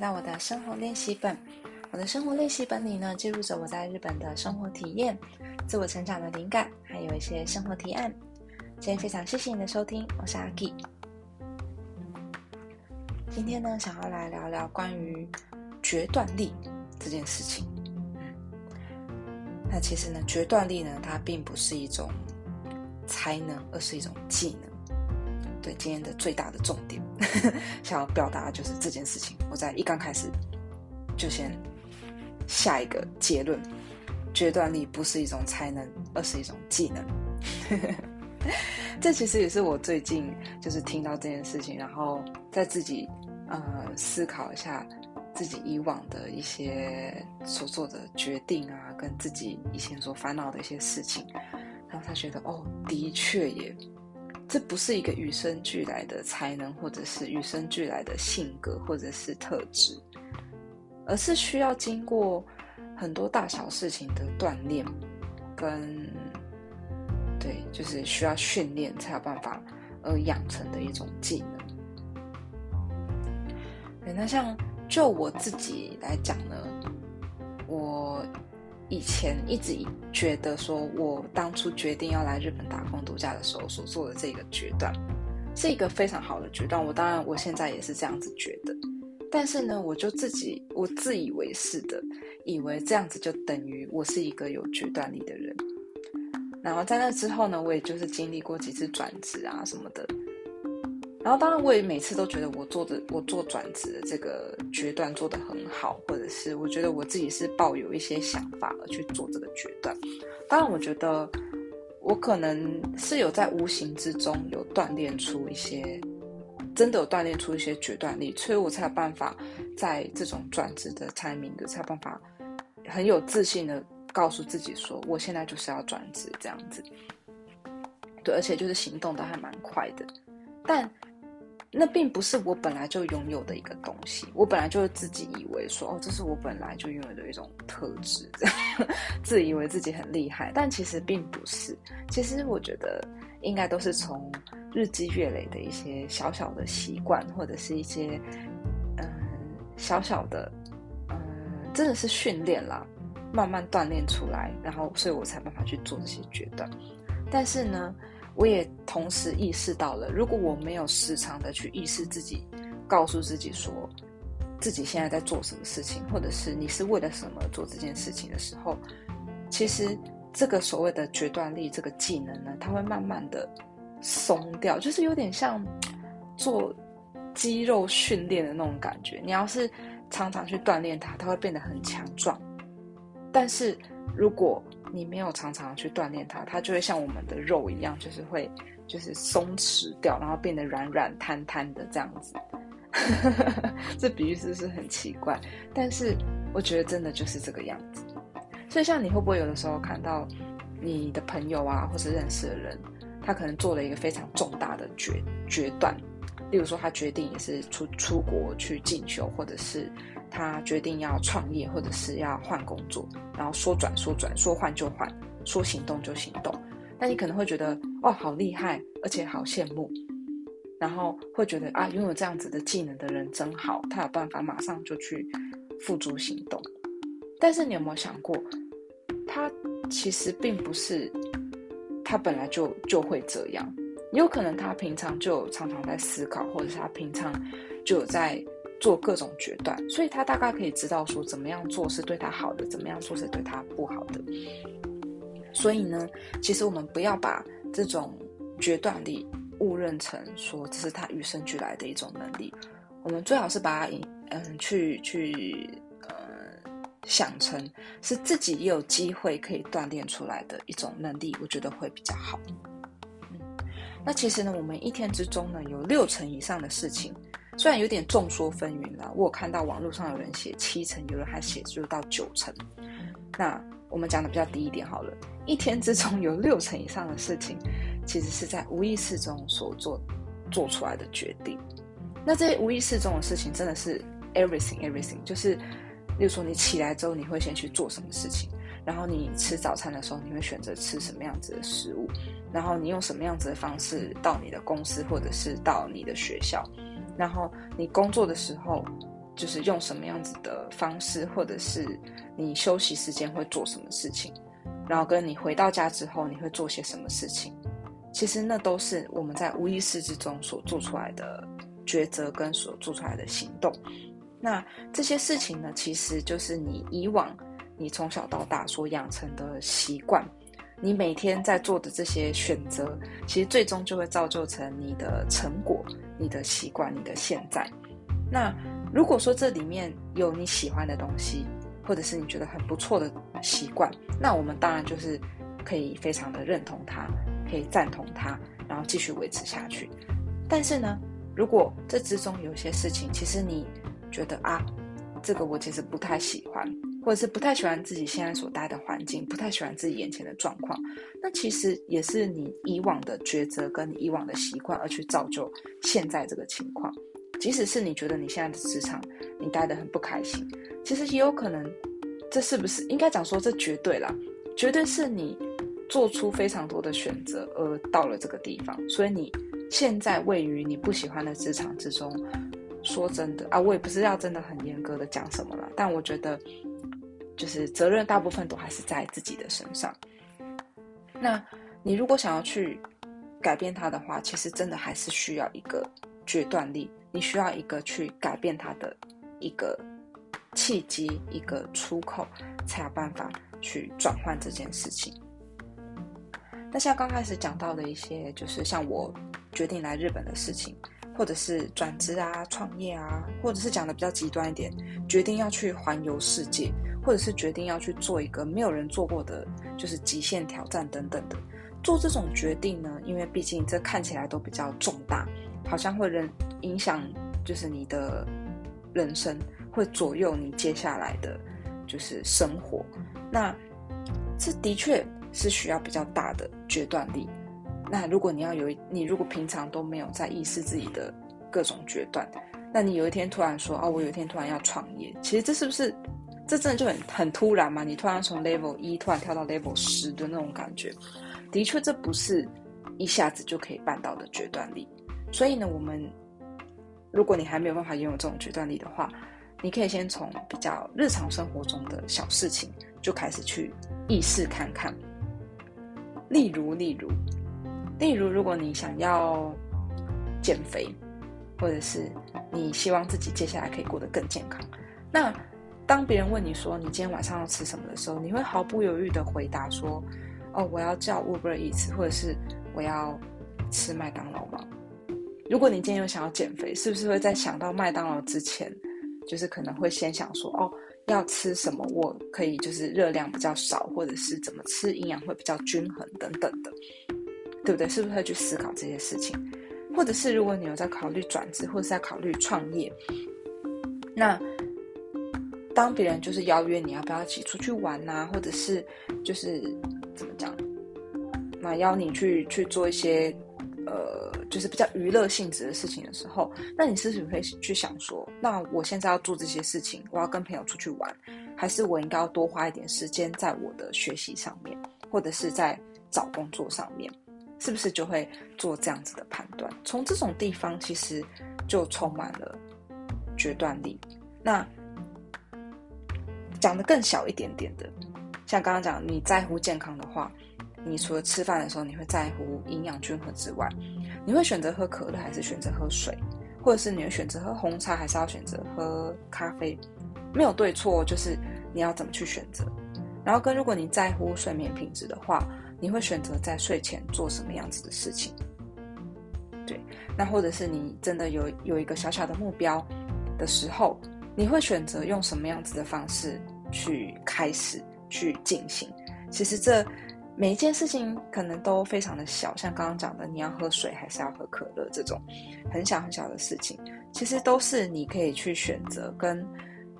到我的生活练习本。我的生活练习本里呢，记录着我在日本的生活体验、自我成长的灵感，还有一些生活提案。今天非常谢谢你的收听，我是阿 K。今天呢，想要来聊聊关于决断力这件事情。那其实呢，决断力呢，它并不是一种才能，而是一种技能。对今天的最大的重点，想要表达就是这件事情。我在一刚开始就先下一个结论：决断力不是一种才能，而是一种技能。这其实也是我最近就是听到这件事情，然后在自己呃思考一下自己以往的一些所做的决定啊，跟自己以前所烦恼的一些事情，然后他觉得哦，的确也。这不是一个与生俱来的才能，或者是与生俱来的性格，或者是特质，而是需要经过很多大小事情的锻炼，跟对，就是需要训练才有办法而养成的一种技能。那像就我自己来讲呢，我。以前一直觉得说，我当初决定要来日本打工度假的时候所做的这个决断，是一个非常好的决断。我当然，我现在也是这样子觉得。但是呢，我就自己我自以为是的，以为这样子就等于我是一个有决断力的人。然后在那之后呢，我也就是经历过几次转职啊什么的。然后，当然，我也每次都觉得我做的我做转职的这个决断做得很好，或者是我觉得我自己是抱有一些想法而去做这个决断。当然，我觉得我可能是有在无形之中有锻炼出一些，真的有锻炼出一些决断力，所以我才有办法在这种转职的 timing 才有办法很有自信的告诉自己说，我现在就是要转职这样子。对，而且就是行动的还蛮快的，但。那并不是我本来就拥有的一个东西，我本来就是自己以为说，哦，这是我本来就拥有的一种特质，自以为自己很厉害，但其实并不是。其实我觉得应该都是从日积月累的一些小小的习惯，或者是一些嗯小小的嗯，真的是训练啦，慢慢锻炼出来，然后所以我才办法去做这些决断。但是呢。我也同时意识到了，如果我没有时常的去意识自己，告诉自己说，自己现在在做什么事情，或者是你是为了什么做这件事情的时候，其实这个所谓的决断力这个技能呢，它会慢慢的松掉，就是有点像做肌肉训练的那种感觉。你要是常常去锻炼它，它会变得很强壮。但是如果你没有常常去锻炼它，它就会像我们的肉一样，就是会就是松弛掉，然后变得软软瘫瘫的这样子。这比喻是不是很奇怪？但是我觉得真的就是这个样子。所以像你会不会有的时候看到你的朋友啊，或是认识的人，他可能做了一个非常重大的决决断，例如说他决定也是出出国去进修，或者是。他决定要创业，或者是要换工作，然后说转说转，说换就换，说行动就行动。那你可能会觉得，哦，好厉害，而且好羡慕，然后会觉得啊，拥有这样子的技能的人真好，他有办法马上就去付诸行动。但是你有没有想过，他其实并不是他本来就就会这样，有可能他平常就常常在思考，或者是他平常就有在。做各种决断，所以他大概可以知道说怎么样做是对他好的，怎么样做是对他不好的。所以呢，其实我们不要把这种决断力误认成说这是他与生俱来的一种能力，我们最好是把它嗯去去呃想成是自己也有机会可以锻炼出来的一种能力，我觉得会比较好。嗯，那其实呢，我们一天之中呢有六成以上的事情。虽然有点众说纷纭啦，我有看到网络上有人写七成，有人还写就到九成。那我们讲的比较低一点好了，一天之中有六成以上的事情，其实是在无意识中所做做出来的决定。那这些无意识中的事情，真的是 everything everything，就是，例如说你起来之后，你会先去做什么事情，然后你吃早餐的时候，你会选择吃什么样子的食物，然后你用什么样子的方式到你的公司或者是到你的学校。然后你工作的时候，就是用什么样子的方式，或者是你休息时间会做什么事情，然后跟你回到家之后你会做些什么事情，其实那都是我们在无意识之中所做出来的抉择跟所做出来的行动。那这些事情呢，其实就是你以往你从小到大所养成的习惯，你每天在做的这些选择，其实最终就会造就成你的成果、你的习惯、你的现在。那如果说这里面有你喜欢的东西，或者是你觉得很不错的习惯，那我们当然就是可以非常的认同它，可以赞同它，然后继续维持下去。但是呢，如果这之中有些事情，其实你觉得啊，这个我其实不太喜欢，或者是不太喜欢自己现在所待的环境，不太喜欢自己眼前的状况，那其实也是你以往的抉择跟你以往的习惯而去造就现在这个情况。即使是你觉得你现在的职场你待得很不开心，其实也有可能，这是不是应该讲说这绝对啦，绝对是你做出非常多的选择而到了这个地方，所以你现在位于你不喜欢的职场之中。说真的啊，我也不是要真的很严格的讲什么了，但我觉得就是责任大部分都还是在自己的身上。那你如果想要去改变它的话，其实真的还是需要一个决断力。你需要一个去改变它的一个契机，一个出口，才有办法去转换这件事情。那像刚开始讲到的一些，就是像我决定来日本的事情，或者是转职啊、创业啊，或者是讲的比较极端一点，决定要去环游世界，或者是决定要去做一个没有人做过的，就是极限挑战等等的。做这种决定呢，因为毕竟这看起来都比较重大。好像会人影响，就是你的人生会左右你接下来的，就是生活。那这的确是需要比较大的决断力。那如果你要有你如果平常都没有在意识自己的各种决断，那你有一天突然说哦，我有一天突然要创业，其实这是不是这真的就很很突然嘛？你突然从 level 一突然跳到 level 十的那种感觉，的确这不是一下子就可以办到的决断力。所以呢，我们如果你还没有办法拥有这种决断力的话，你可以先从比较日常生活中的小事情就开始去意识看看。例如，例如，例如，如果你想要减肥，或者是你希望自己接下来可以过得更健康，那当别人问你说你今天晚上要吃什么的时候，你会毫不犹豫的回答说：“哦，我要叫 Uber Eat，或者是我要吃麦当劳吗？”如果你今天有想要减肥，是不是会在想到麦当劳之前，就是可能会先想说，哦，要吃什么，我可以就是热量比较少，或者是怎么吃营养会比较均衡等等的，对不对？是不是会去思考这些事情？或者是如果你有在考虑转职，或者是在考虑创业，那当别人就是邀约你要不要一起出去玩呐，或者是就是怎么讲，那邀你去去做一些。呃，就是比较娱乐性质的事情的时候，那你是不是会去想说，那我现在要做这些事情，我要跟朋友出去玩，还是我应该要多花一点时间在我的学习上面，或者是在找工作上面，是不是就会做这样子的判断？从这种地方其实就充满了决断力。那讲的更小一点点的，像刚刚讲，你在乎健康的话。你除了吃饭的时候，你会在乎营养均衡之外，你会选择喝可乐还是选择喝水，或者是你会选择喝红茶还是要选择喝咖啡？没有对错，就是你要怎么去选择。然后跟如果你在乎睡眠品质的话，你会选择在睡前做什么样子的事情？对，那或者是你真的有有一个小小的目标的时候，你会选择用什么样子的方式去开始去进行？其实这。每一件事情可能都非常的小，像刚刚讲的，你要喝水还是要喝可乐这种很小很小的事情，其实都是你可以去选择，跟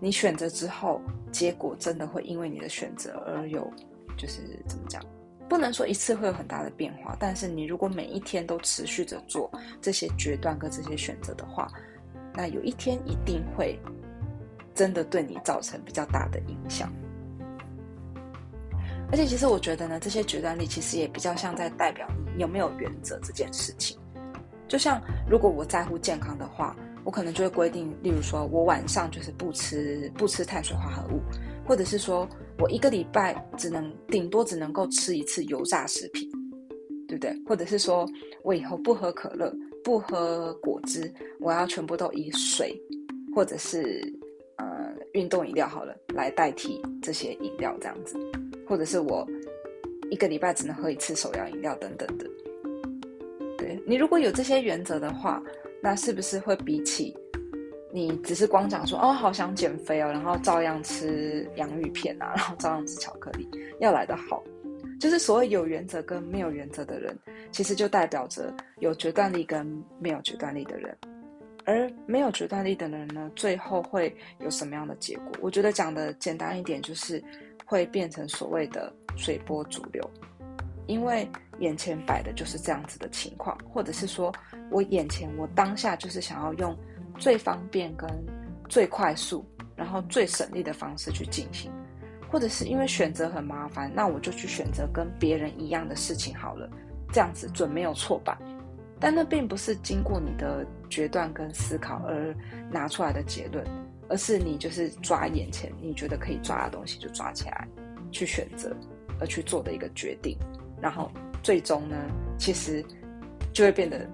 你选择之后，结果真的会因为你的选择而有，就是怎么讲，不能说一次会有很大的变化，但是你如果每一天都持续着做这些决断跟这些选择的话，那有一天一定会真的对你造成比较大的影响。而且，其实我觉得呢，这些决断力其实也比较像在代表你有没有原则这件事情。就像如果我在乎健康的话，我可能就会规定，例如说我晚上就是不吃不吃碳水化合物，或者是说我一个礼拜只能顶多只能够吃一次油炸食品，对不对？或者是说我以后不喝可乐，不喝果汁，我要全部都以水或者是呃运动饮料好了来代替这些饮料这样子，或者是我一个礼拜只能喝一次手摇饮料等等的。对你如果有这些原则的话。那是不是会比起你只是光讲说哦，好想减肥哦，然后照样吃洋芋片啊，然后照样吃巧克力，要来的好？就是所谓有原则跟没有原则的人，其实就代表着有决断力跟没有决断力的人。而没有决断力的人呢，最后会有什么样的结果？我觉得讲的简单一点，就是会变成所谓的随波逐流，因为眼前摆的就是这样子的情况，或者是说。我眼前，我当下就是想要用最方便跟最快速，然后最省力的方式去进行，或者是因为选择很麻烦，那我就去选择跟别人一样的事情好了，这样子准没有错吧？但那并不是经过你的决断跟思考而拿出来的结论，而是你就是抓眼前你觉得可以抓的东西就抓起来去选择，而去做的一个决定，然后最终呢，其实就会变得。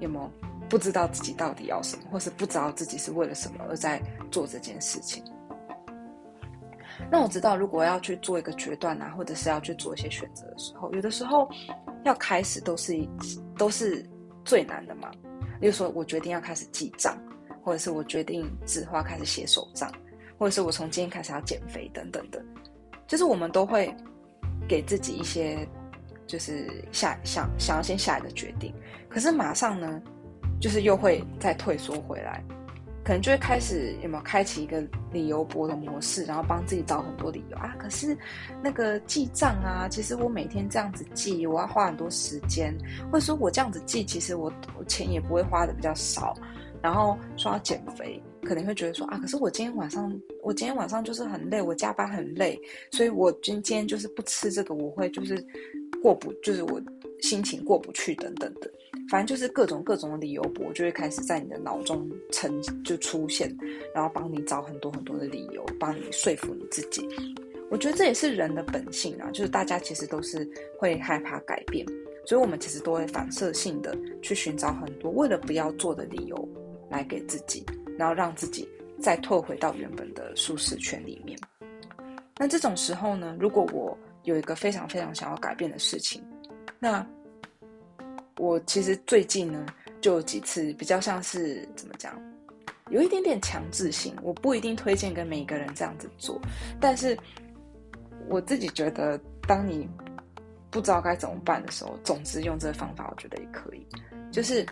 有没有不知道自己到底要什么，或是不知道自己是为了什么而在做这件事情？那我知道，如果要去做一个决断啊，或者是要去做一些选择的时候，有的时候要开始都是都是最难的嘛。例如说，我决定要开始记账，或者是我决定纸花开始写手账，或者是我从今天开始要减肥等等的，就是我们都会给自己一些。就是下想想要先下一个决定，可是马上呢，就是又会再退缩回来，可能就会开始有没有开启一个理由博的模式，然后帮自己找很多理由啊。可是那个记账啊，其实我每天这样子记，我要花很多时间，或者说我这样子记，其实我我钱也不会花的比较少。然后说要减肥，可能会觉得说啊，可是我今天晚上我今天晚上就是很累，我加班很累，所以我今今天就是不吃这个，我会就是。过不就是我心情过不去等等的，反正就是各种各种的理由我就会开始在你的脑中成就出现，然后帮你找很多很多的理由，帮你说服你自己。我觉得这也是人的本性啊，就是大家其实都是会害怕改变，所以我们其实都会反射性的去寻找很多为了不要做的理由来给自己，然后让自己再退回到原本的舒适圈里面。那这种时候呢，如果我有一个非常非常想要改变的事情，那我其实最近呢，就有几次比较像是怎么讲，有一点点强制性。我不一定推荐跟每一个人这样子做，但是我自己觉得，当你不知道该怎么办的时候，总之用这个方法，我觉得也可以。就是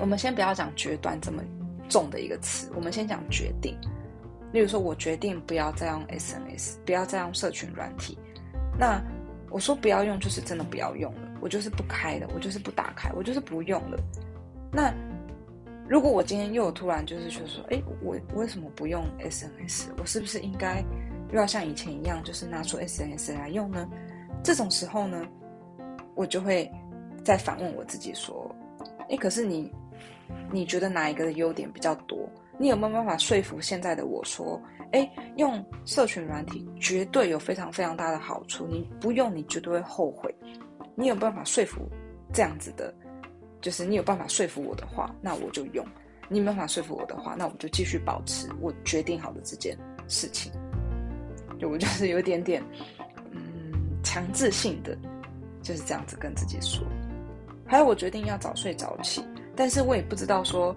我们先不要讲决断这么重的一个词，我们先讲决定。例如说，我决定不要再用 SNS，不要再用社群软体。那我说不要用，就是真的不要用。我就是不开的，我就是不打开，我就是不用了。那如果我今天又突然就是说说，哎，我为什么不用 SNS？我是不是应该又要像以前一样，就是拿出 SNS 来用呢？这种时候呢，我就会再反问我自己说，哎，可是你你觉得哪一个的优点比较多？你有没有办法说服现在的我说？哎，用社群软体绝对有非常非常大的好处，你不用你绝对会后悔。你有办法说服这样子的，就是你有办法说服我的话，那我就用；你没办法说服我的话，那我就继续保持我决定好的这件事情。就我就是有点点，嗯，强制性的就是这样子跟自己说。还有，我决定要早睡早起，但是我也不知道说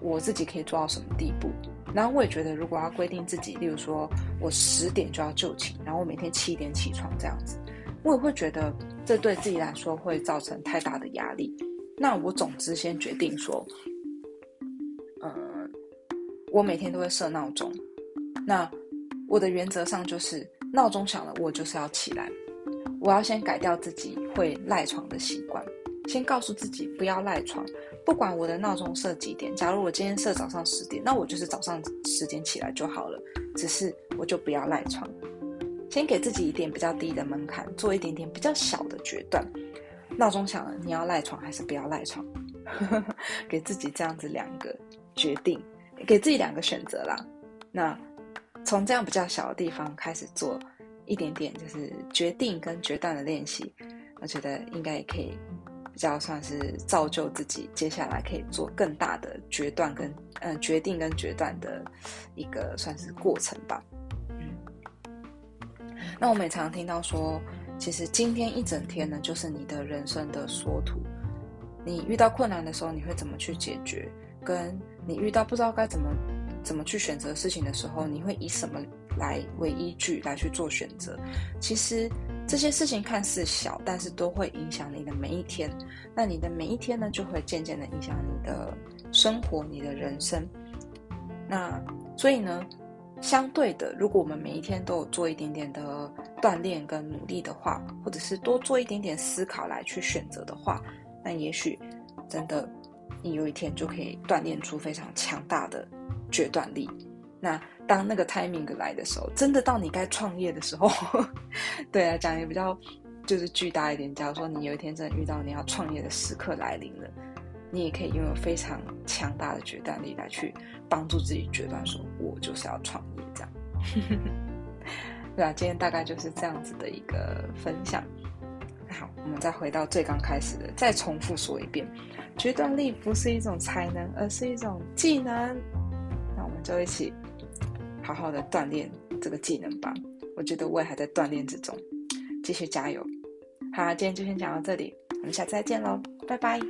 我自己可以做到什么地步。然后我也觉得，如果要规定自己，例如说我十点就要就寝，然后我每天七点起床这样子，我也会觉得这对自己来说会造成太大的压力。那我总之先决定说，嗯，我每天都会设闹钟。那我的原则上就是闹钟响了，我就是要起来。我要先改掉自己会赖床的习惯，先告诉自己不要赖床。不管我的闹钟设几点，假如我今天设早上十点，那我就是早上十点起来就好了。只是我就不要赖床，先给自己一点比较低的门槛，做一点点比较小的决断。闹钟响了，你要赖床还是不要赖床？给自己这样子两个决定，给自己两个选择啦。那从这样比较小的地方开始做一点点，就是决定跟决断的练习，我觉得应该也可以比较算是造就自己接下来可以做更大的决断跟嗯决定跟决断的一个算是过程吧。那我们也常常听到说。其实今天一整天呢，就是你的人生的缩图。你遇到困难的时候，你会怎么去解决？跟你遇到不知道该怎么怎么去选择事情的时候，你会以什么来为依据来去做选择？其实这些事情看似小，但是都会影响你的每一天。那你的每一天呢，就会渐渐的影响你的生活、你的人生。那所以呢？相对的，如果我们每一天都有做一点点的锻炼跟努力的话，或者是多做一点点思考来去选择的话，那也许真的你有一天就可以锻炼出非常强大的决断力。那当那个 timing 来的时候，真的到你该创业的时候，对啊，讲也比较就是巨大一点。假如说你有一天真的遇到你要创业的时刻来临了。你也可以拥有非常强大的决断力来去帮助自己决断，说我就是要创业这样。对啊，今天大概就是这样子的一个分享。好，我们再回到最刚开始的，再重复说一遍：决断力不是一种才能，而是一种技能。那我们就一起好好的锻炼这个技能吧。我觉得我也还在锻炼之中，继续加油。好，今天就先讲到这里，我们下次再见喽，拜拜。